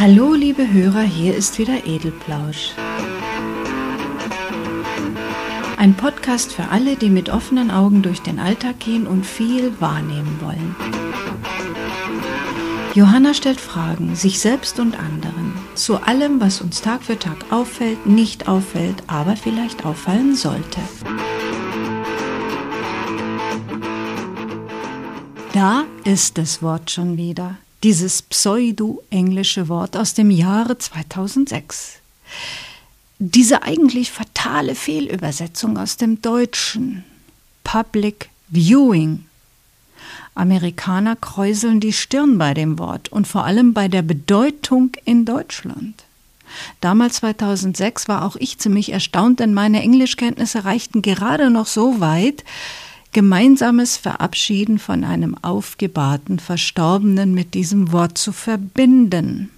Hallo, liebe Hörer, hier ist wieder Edelplausch. Ein Podcast für alle, die mit offenen Augen durch den Alltag gehen und viel wahrnehmen wollen. Johanna stellt Fragen, sich selbst und anderen, zu allem, was uns Tag für Tag auffällt, nicht auffällt, aber vielleicht auffallen sollte. Da ist das Wort schon wieder, dieses pseudo-englische Wort aus dem Jahre 2006. Diese eigentlich fatale Fehlübersetzung aus dem Deutschen. Public Viewing. Amerikaner kräuseln die Stirn bei dem Wort und vor allem bei der Bedeutung in Deutschland. Damals 2006 war auch ich ziemlich erstaunt, denn meine Englischkenntnisse reichten gerade noch so weit, gemeinsames Verabschieden von einem aufgebahrten Verstorbenen mit diesem Wort zu verbinden.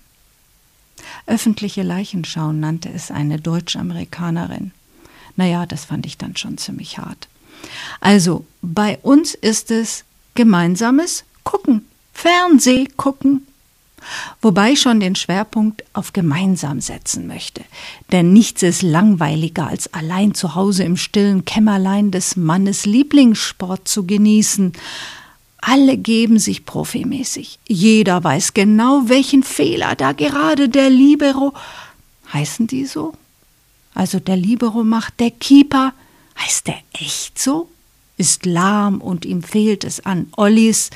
Öffentliche Leichenschau nannte es eine Deutsch-Amerikanerin. Naja, das fand ich dann schon ziemlich hart. Also, bei uns ist es gemeinsames Gucken, Fernseh gucken, Wobei ich schon den Schwerpunkt auf gemeinsam setzen möchte. Denn nichts ist langweiliger, als allein zu Hause im stillen Kämmerlein des Mannes Lieblingssport zu genießen. Alle geben sich profimäßig. Jeder weiß genau, welchen Fehler da gerade der Libero. Heißen die so? Also der Libero macht der Keeper. Heißt der echt so? Ist lahm und ihm fehlt es an Ollis.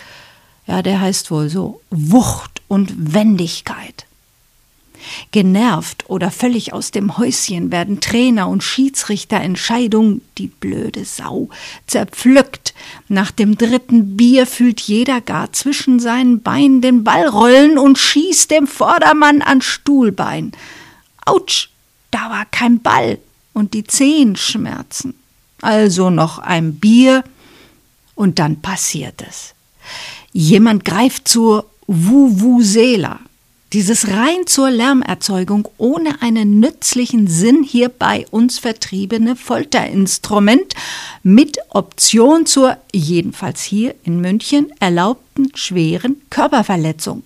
Ja, der heißt wohl so Wucht und Wendigkeit. Genervt oder völlig aus dem Häuschen werden Trainer und Schiedsrichter Entscheidungen, die blöde Sau, zerpflückt. Nach dem dritten Bier fühlt jeder gar zwischen seinen Beinen den Ball rollen und schießt dem Vordermann an Stuhlbein. Autsch, da war kein Ball und die Zehen schmerzen. Also noch ein Bier und dann passiert es. Jemand greift zur Vuvuzela. Dieses rein zur Lärmerzeugung ohne einen nützlichen Sinn hier bei uns vertriebene Folterinstrument mit Option zur, jedenfalls hier in München, erlaubten schweren Körperverletzung.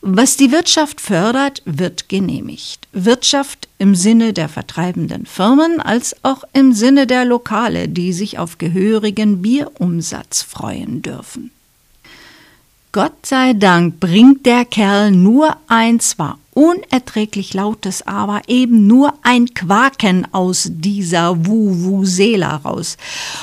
Was die Wirtschaft fördert, wird genehmigt. Wirtschaft im Sinne der vertreibenden Firmen als auch im Sinne der Lokale, die sich auf gehörigen Bierumsatz freuen dürfen. Gott sei Dank bringt der Kerl nur ein zwar unerträglich lautes, aber eben nur ein Quaken aus dieser Vuvuzela raus.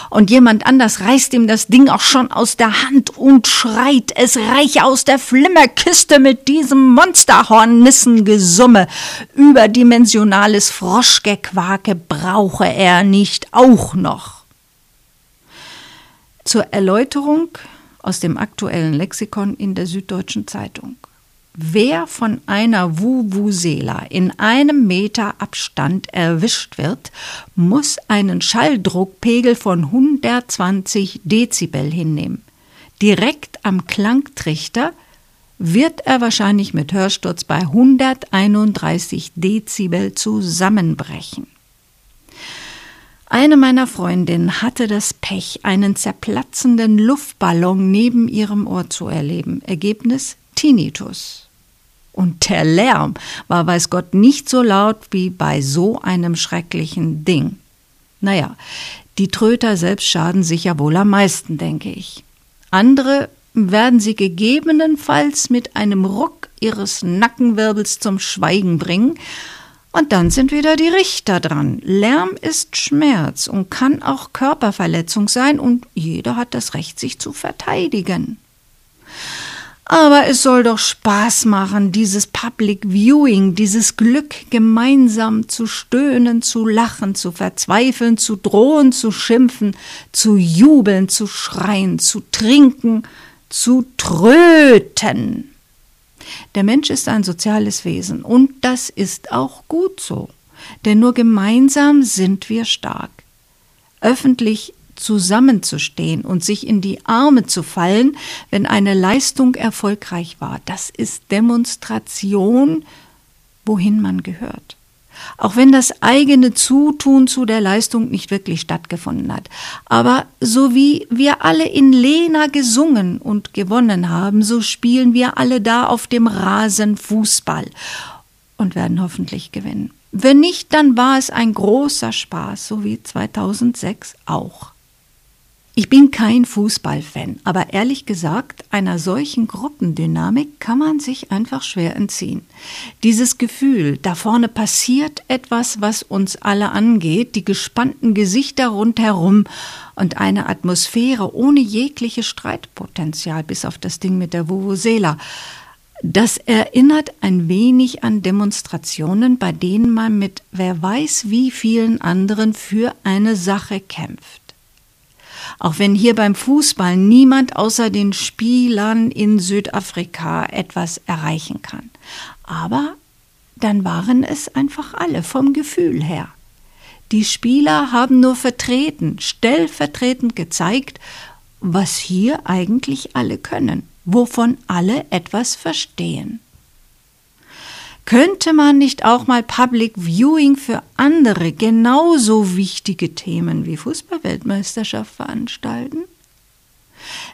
Und jemand anders reißt ihm das Ding auch schon aus der Hand und schreit, es reiche aus der Flimmerkiste mit diesem Monsterhornissengesumme. Überdimensionales Froschgequake brauche er nicht auch noch. Zur Erläuterung aus dem aktuellen Lexikon in der Süddeutschen Zeitung. Wer von einer Vuvuzela in einem Meter Abstand erwischt wird, muss einen Schalldruckpegel von 120 Dezibel hinnehmen. Direkt am Klangtrichter wird er wahrscheinlich mit Hörsturz bei 131 Dezibel zusammenbrechen. Eine meiner Freundinnen hatte das Pech, einen zerplatzenden Luftballon neben ihrem Ohr zu erleben. Ergebnis Tinnitus. Und der Lärm war, weiß Gott, nicht so laut wie bei so einem schrecklichen Ding. Naja, die Tröter selbst schaden sich ja wohl am meisten, denke ich. Andere werden sie gegebenenfalls mit einem Ruck ihres Nackenwirbels zum Schweigen bringen und dann sind wieder die Richter dran. Lärm ist Schmerz und kann auch Körperverletzung sein und jeder hat das Recht, sich zu verteidigen. Aber es soll doch Spaß machen, dieses Public Viewing, dieses Glück gemeinsam zu stöhnen, zu lachen, zu verzweifeln, zu drohen, zu schimpfen, zu jubeln, zu schreien, zu trinken, zu tröten. Der Mensch ist ein soziales Wesen und das ist auch gut so, denn nur gemeinsam sind wir stark. Öffentlich zusammenzustehen und sich in die Arme zu fallen, wenn eine Leistung erfolgreich war, das ist Demonstration, wohin man gehört. Auch wenn das eigene Zutun zu der Leistung nicht wirklich stattgefunden hat. Aber so wie wir alle in Lena gesungen und gewonnen haben, so spielen wir alle da auf dem Rasen Fußball und werden hoffentlich gewinnen. Wenn nicht, dann war es ein großer Spaß, so wie 2006 auch. Ich bin kein Fußballfan, aber ehrlich gesagt, einer solchen Gruppendynamik kann man sich einfach schwer entziehen. Dieses Gefühl, da vorne passiert etwas, was uns alle angeht, die gespannten Gesichter rundherum und eine Atmosphäre ohne jegliche Streitpotenzial, bis auf das Ding mit der Vuvuzela. Das erinnert ein wenig an Demonstrationen, bei denen man mit wer weiß wie vielen anderen für eine Sache kämpft. Auch wenn hier beim Fußball niemand außer den Spielern in Südafrika etwas erreichen kann. Aber dann waren es einfach alle vom Gefühl her. Die Spieler haben nur vertreten, stellvertretend gezeigt, was hier eigentlich alle können, wovon alle etwas verstehen. Könnte man nicht auch mal Public Viewing für andere genauso wichtige Themen wie Fußballweltmeisterschaft veranstalten?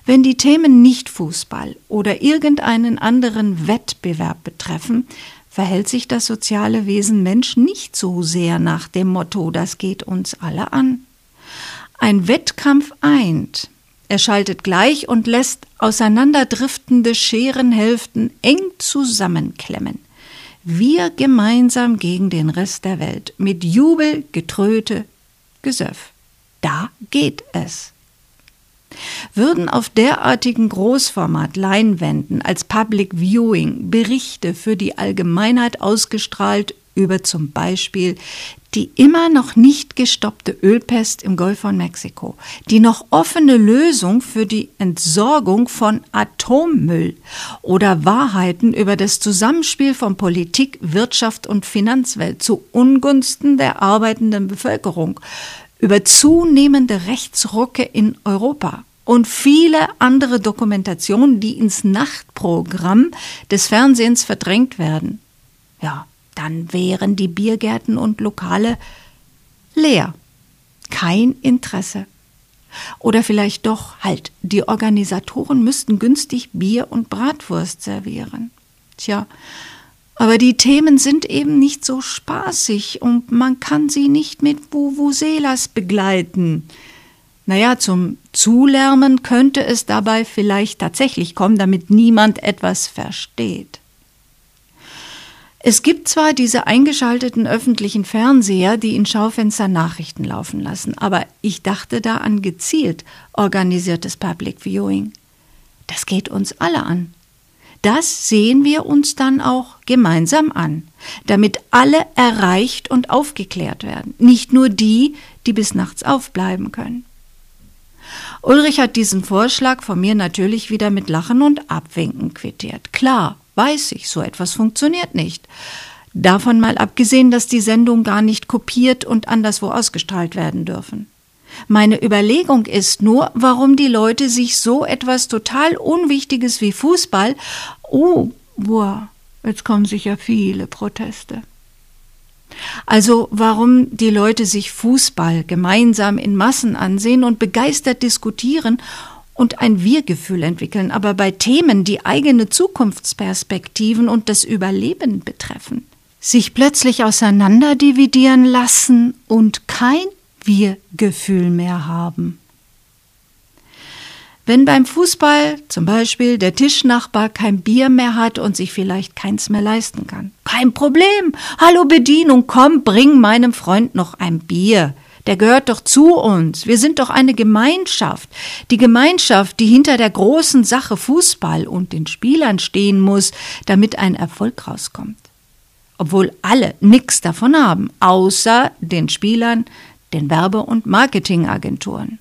Wenn die Themen nicht Fußball oder irgendeinen anderen Wettbewerb betreffen, verhält sich das soziale Wesen Mensch nicht so sehr nach dem Motto, das geht uns alle an. Ein Wettkampf eint, er schaltet gleich und lässt auseinanderdriftende Scherenhälften eng zusammenklemmen. Wir gemeinsam gegen den Rest der Welt. Mit Jubel, Getröte, Gesöff. Da geht es. Würden auf derartigen Großformat-Leinwänden als Public Viewing Berichte für die Allgemeinheit ausgestrahlt über zum Beispiel die immer noch nicht gestoppte Ölpest im Golf von Mexiko, die noch offene Lösung für die Entsorgung von Atommüll oder Wahrheiten über das Zusammenspiel von Politik, Wirtschaft und Finanzwelt zu Ungunsten der arbeitenden Bevölkerung, über zunehmende Rechtsrucke in Europa und viele andere Dokumentationen, die ins Nachtprogramm des Fernsehens verdrängt werden. Ja, dann wären die Biergärten und Lokale leer. Kein Interesse. Oder vielleicht doch halt, die Organisatoren müssten günstig Bier und Bratwurst servieren. Tja, aber die Themen sind eben nicht so spaßig und man kann sie nicht mit Vuvuzelas begleiten. Naja, zum Zulärmen könnte es dabei vielleicht tatsächlich kommen, damit niemand etwas versteht. Es gibt zwar diese eingeschalteten öffentlichen Fernseher, die in Schaufenstern Nachrichten laufen lassen, aber ich dachte da an gezielt organisiertes Public Viewing. Das geht uns alle an. Das sehen wir uns dann auch gemeinsam an, damit alle erreicht und aufgeklärt werden, nicht nur die, die bis nachts aufbleiben können. Ulrich hat diesen Vorschlag von mir natürlich wieder mit Lachen und Abwinken quittiert. Klar, weiß ich, so etwas funktioniert nicht. Davon mal abgesehen, dass die Sendungen gar nicht kopiert und anderswo ausgestrahlt werden dürfen. Meine Überlegung ist nur, warum die Leute sich so etwas total Unwichtiges wie Fußball, oh, boah, jetzt kommen sicher viele Proteste. Also warum die Leute sich Fußball gemeinsam in Massen ansehen und begeistert diskutieren und ein Wir-Gefühl entwickeln, aber bei Themen, die eigene Zukunftsperspektiven und das Überleben betreffen, sich plötzlich auseinanderdividieren lassen und kein Wir-Gefühl mehr haben. Wenn beim Fußball zum Beispiel der Tischnachbar kein Bier mehr hat und sich vielleicht keins mehr leisten kann. Kein Problem. Hallo Bedienung, komm, bring meinem Freund noch ein Bier der gehört doch zu uns. Wir sind doch eine Gemeinschaft. Die Gemeinschaft, die hinter der großen Sache Fußball und den Spielern stehen muss, damit ein Erfolg rauskommt. Obwohl alle nichts davon haben, außer den Spielern, den Werbe- und Marketingagenturen.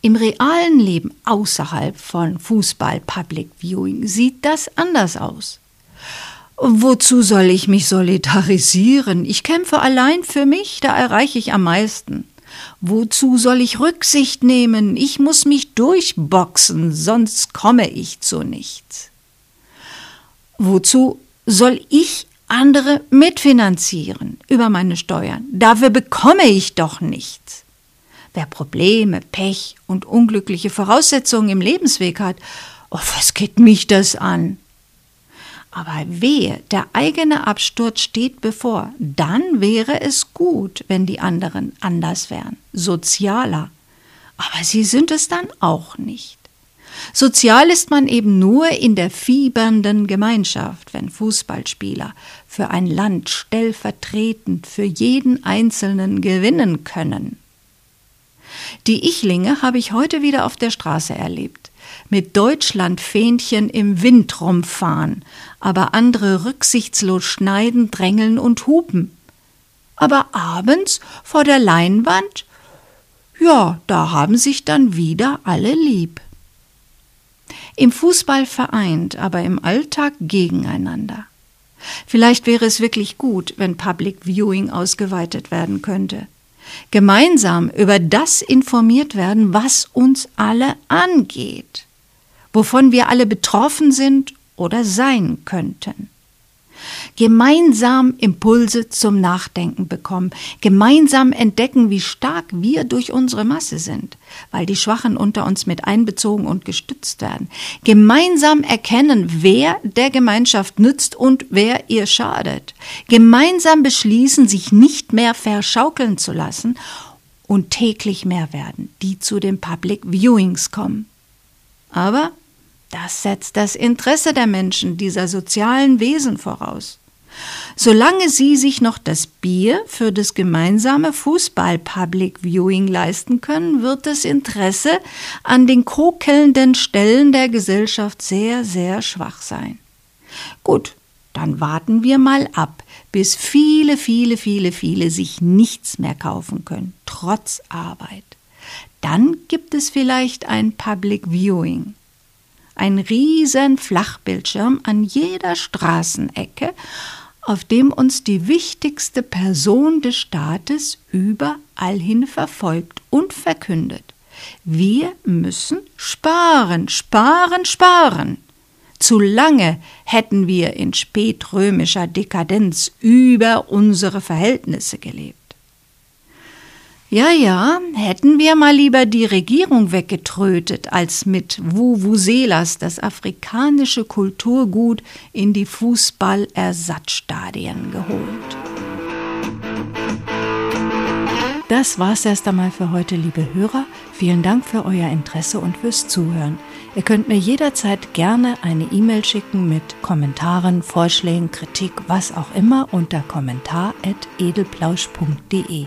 Im realen Leben außerhalb von Fußball Public Viewing sieht das anders aus. Wozu soll ich mich solidarisieren? Ich kämpfe allein für mich, da erreiche ich am meisten. Wozu soll ich Rücksicht nehmen? Ich muss mich durchboxen, sonst komme ich zu nichts. Wozu soll ich andere mitfinanzieren über meine Steuern. Dafür bekomme ich doch nichts. Wer Probleme, Pech und unglückliche Voraussetzungen im Lebensweg hat, oh, was geht mich das an? Aber wehe, der eigene Absturz steht bevor, dann wäre es gut, wenn die anderen anders wären, sozialer. Aber sie sind es dann auch nicht. Sozial ist man eben nur in der fiebernden Gemeinschaft, wenn Fußballspieler für ein Land stellvertretend für jeden Einzelnen gewinnen können. Die Ichlinge habe ich heute wieder auf der Straße erlebt. Mit Deutschlandfähnchen im Wind rumfahren, aber andere rücksichtslos schneiden, drängeln und hupen. Aber abends vor der Leinwand, ja, da haben sich dann wieder alle lieb. Im Fußball vereint, aber im Alltag gegeneinander. Vielleicht wäre es wirklich gut, wenn Public Viewing ausgeweitet werden könnte. Gemeinsam über das informiert werden, was uns alle angeht, wovon wir alle betroffen sind oder sein könnten. Gemeinsam Impulse zum Nachdenken bekommen, gemeinsam entdecken, wie stark wir durch unsere Masse sind, weil die Schwachen unter uns mit einbezogen und gestützt werden, gemeinsam erkennen, wer der Gemeinschaft nützt und wer ihr schadet, gemeinsam beschließen, sich nicht mehr verschaukeln zu lassen und täglich mehr werden, die zu den Public Viewings kommen. Aber das setzt das Interesse der Menschen, dieser sozialen Wesen voraus. Solange sie sich noch das Bier für das gemeinsame Fußball-Public Viewing leisten können, wird das Interesse an den kokelnden Stellen der Gesellschaft sehr, sehr schwach sein. Gut, dann warten wir mal ab, bis viele, viele, viele, viele sich nichts mehr kaufen können, trotz Arbeit. Dann gibt es vielleicht ein Public Viewing ein riesen Flachbildschirm an jeder Straßenecke, auf dem uns die wichtigste Person des Staates überall hin verfolgt und verkündet. Wir müssen sparen, sparen, sparen. Zu lange hätten wir in spätrömischer Dekadenz über unsere Verhältnisse gelebt. Ja, ja, hätten wir mal lieber die Regierung weggetrötet, als mit Vuvuzelas das afrikanische Kulturgut in die Fußballersatzstadien geholt. Das war's erst einmal für heute, liebe Hörer. Vielen Dank für euer Interesse und fürs Zuhören. Ihr könnt mir jederzeit gerne eine E-Mail schicken mit Kommentaren, Vorschlägen, Kritik, was auch immer unter kommentar.edelplausch.de.